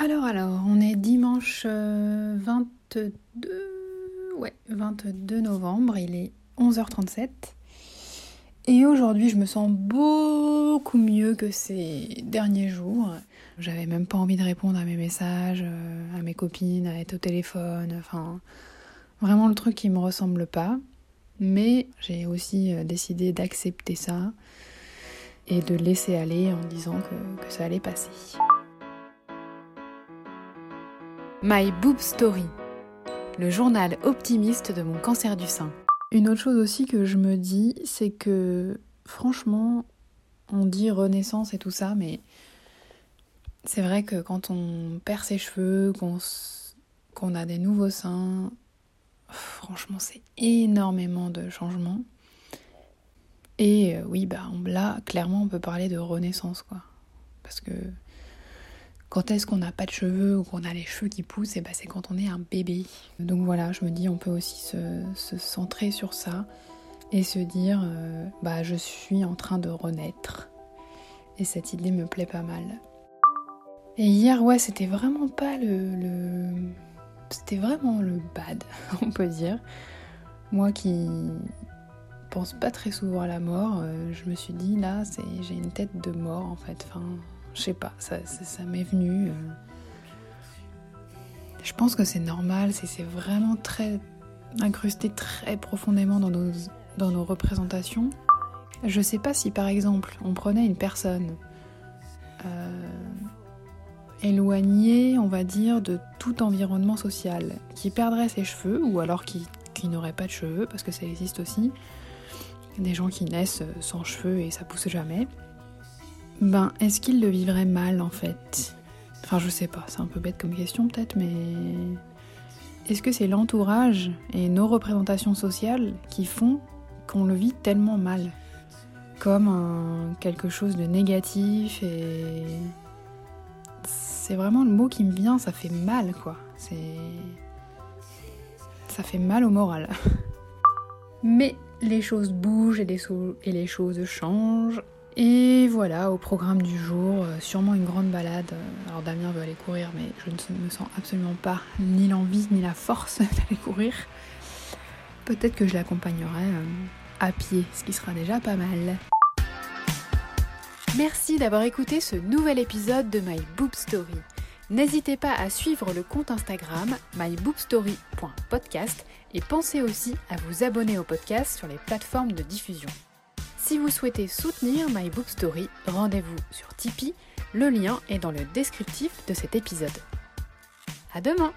Alors, alors, on est dimanche 22, ouais, 22 novembre, il est 11h37. Et aujourd'hui, je me sens beaucoup mieux que ces derniers jours. J'avais même pas envie de répondre à mes messages, euh, à mes copines, à être au téléphone, enfin, vraiment le truc qui me ressemble pas. Mais j'ai aussi euh, décidé d'accepter ça et de laisser aller en disant que ça allait passer. My Boob Story, le journal optimiste de mon cancer du sein. Une autre chose aussi que je me dis, c'est que franchement, on dit renaissance et tout ça, mais c'est vrai que quand on perd ses cheveux, qu'on a des nouveaux seins, franchement, c'est énormément de changements. Et euh, oui, bah là, clairement, on peut parler de renaissance, quoi. Parce que quand est-ce qu'on n'a pas de cheveux ou qu'on a les cheveux qui poussent, eh ben c'est quand on est un bébé. Donc voilà, je me dis on peut aussi se, centrer sur ça et se dire euh, bah je suis en train de renaître. Et cette idée me plaît pas mal. Et hier, ouais, c'était vraiment pas le, c'était vraiment le bad, on peut dire. Moi qui pense pas très souvent à la mort, euh, je me suis dit là, j'ai une tête de mort en fait. Enfin, je sais pas, ça, m'est venu. Euh. Je pense que c'est normal, c'est vraiment très incrusté très profondément dans nos, représentations. Je sais pas si par exemple on prenait une personne euh, éloignée, on va dire, de tout environnement social, qui perdrait ses cheveux ou alors qui, qui n'aurait pas de cheveux, parce que ça existe aussi, des gens qui naissent sans cheveux et ça pousse jamais. Ben, est-ce qu'il le vivrait mal en fait? Enfin, je sais pas, c'est un peu bête comme question peut-être, mais est-ce que c'est l'entourage et nos représentations sociales qui font qu'on le vit tellement mal? Comme quelque chose de négatif et. C'est vraiment le mot qui me vient, ça fait mal quoi. C'est. Ça fait mal au moral. Mais les choses bougent et les choses changent et voilà, au programme du jour, euh, sûrement une grande balade. Alors Damien veut aller courir, mais je ne me sens absolument pas ni l'envie ni la force d'aller courir. Peut-être que je l'accompagnerai euh, à pied, ce qui sera déjà pas mal. Merci d'avoir écouté ce nouvel épisode de My Boob Story. N'hésitez pas à suivre le compte Instagram myboobstory.podcast et pensez aussi à vous abonner au podcast sur les plateformes de diffusion. Si vous souhaitez soutenir My Book Story, rendez-vous sur Tipeee. Le lien est dans le descriptif de cet épisode. À demain!